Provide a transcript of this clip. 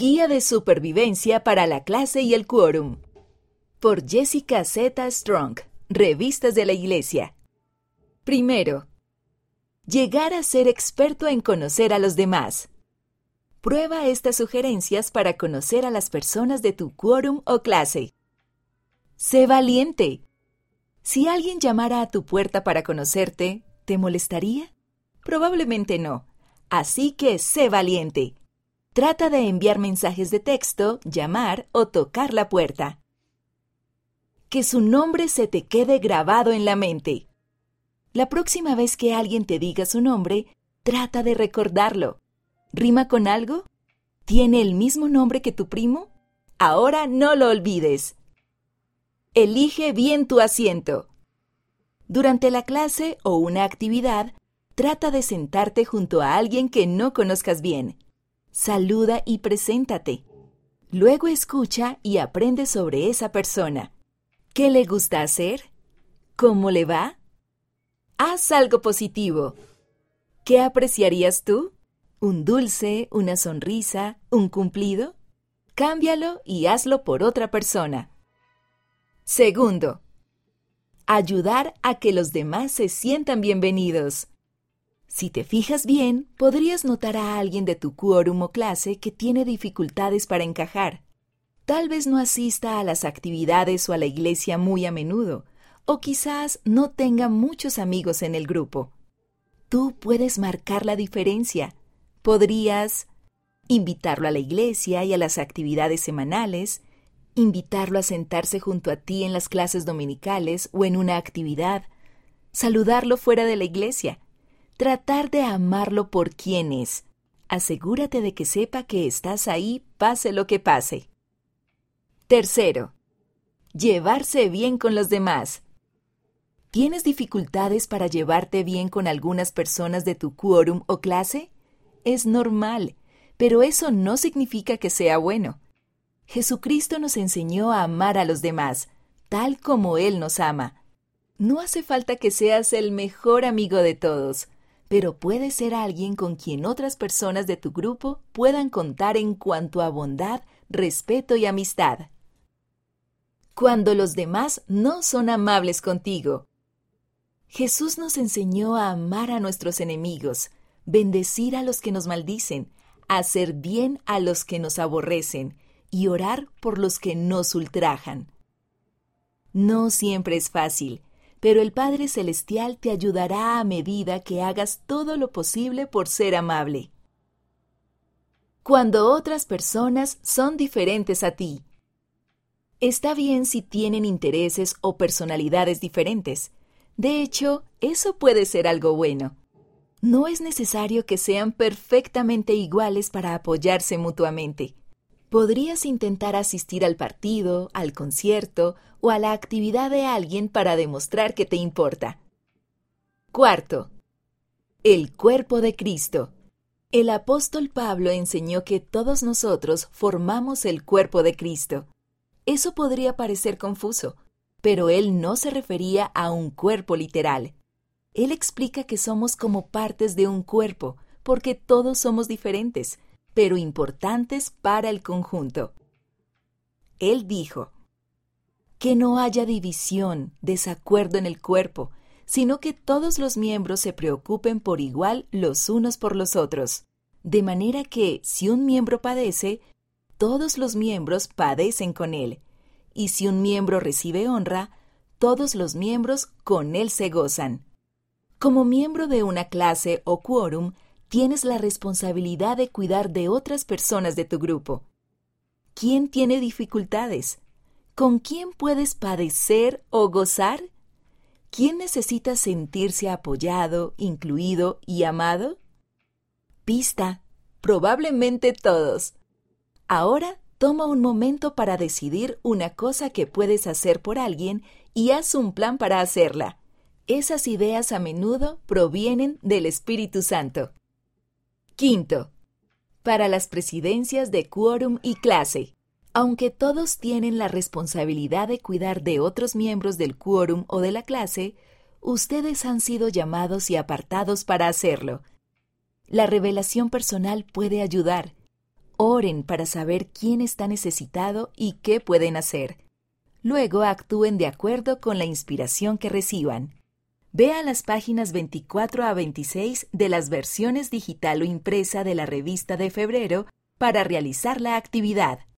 Guía de supervivencia para la clase y el quórum. Por Jessica Z. Strong, Revistas de la Iglesia. Primero, llegar a ser experto en conocer a los demás. Prueba estas sugerencias para conocer a las personas de tu quórum o clase. Sé valiente. Si alguien llamara a tu puerta para conocerte, ¿te molestaría? Probablemente no. Así que sé valiente. Trata de enviar mensajes de texto, llamar o tocar la puerta. Que su nombre se te quede grabado en la mente. La próxima vez que alguien te diga su nombre, trata de recordarlo. ¿Rima con algo? ¿Tiene el mismo nombre que tu primo? Ahora no lo olvides. Elige bien tu asiento. Durante la clase o una actividad, trata de sentarte junto a alguien que no conozcas bien. Saluda y preséntate. Luego escucha y aprende sobre esa persona. ¿Qué le gusta hacer? ¿Cómo le va? Haz algo positivo. ¿Qué apreciarías tú? ¿Un dulce, una sonrisa, un cumplido? Cámbialo y hazlo por otra persona. Segundo, ayudar a que los demás se sientan bienvenidos. Si te fijas bien, podrías notar a alguien de tu quórum o clase que tiene dificultades para encajar. Tal vez no asista a las actividades o a la iglesia muy a menudo, o quizás no tenga muchos amigos en el grupo. Tú puedes marcar la diferencia. Podrías invitarlo a la iglesia y a las actividades semanales, invitarlo a sentarse junto a ti en las clases dominicales o en una actividad, saludarlo fuera de la iglesia, tratar de amarlo por quien es. Asegúrate de que sepa que estás ahí pase lo que pase. Tercero, llevarse bien con los demás. ¿Tienes dificultades para llevarte bien con algunas personas de tu quórum o clase? Es normal, pero eso no significa que sea bueno. Jesucristo nos enseñó a amar a los demás, tal como Él nos ama. No hace falta que seas el mejor amigo de todos, pero puedes ser alguien con quien otras personas de tu grupo puedan contar en cuanto a bondad, respeto y amistad. Cuando los demás no son amables contigo, Jesús nos enseñó a amar a nuestros enemigos, bendecir a los que nos maldicen, hacer bien a los que nos aborrecen y orar por los que nos ultrajan. No siempre es fácil, pero el Padre Celestial te ayudará a medida que hagas todo lo posible por ser amable. Cuando otras personas son diferentes a ti. Está bien si tienen intereses o personalidades diferentes, de hecho, eso puede ser algo bueno. No es necesario que sean perfectamente iguales para apoyarse mutuamente. Podrías intentar asistir al partido, al concierto o a la actividad de alguien para demostrar que te importa. Cuarto, el cuerpo de Cristo. El apóstol Pablo enseñó que todos nosotros formamos el cuerpo de Cristo. Eso podría parecer confuso, pero él no se refería a un cuerpo literal. Él explica que somos como partes de un cuerpo, porque todos somos diferentes, pero importantes para el conjunto. Él dijo, que no haya división, desacuerdo en el cuerpo, sino que todos los miembros se preocupen por igual los unos por los otros, de manera que si un miembro padece, todos los miembros padecen con él, y si un miembro recibe honra, todos los miembros con él se gozan. Como miembro de una clase o quórum, tienes la responsabilidad de cuidar de otras personas de tu grupo. ¿Quién tiene dificultades? ¿Con quién puedes padecer o gozar? ¿Quién necesita sentirse apoyado, incluido y amado? Pista. Probablemente todos. Ahora toma un momento para decidir una cosa que puedes hacer por alguien y haz un plan para hacerla. Esas ideas a menudo provienen del Espíritu Santo. Quinto, para las presidencias de quórum y clase. Aunque todos tienen la responsabilidad de cuidar de otros miembros del quórum o de la clase, ustedes han sido llamados y apartados para hacerlo. La revelación personal puede ayudar, Oren para saber quién está necesitado y qué pueden hacer. Luego actúen de acuerdo con la inspiración que reciban. Vea las páginas 24 a 26 de las versiones digital o impresa de la revista de febrero para realizar la actividad.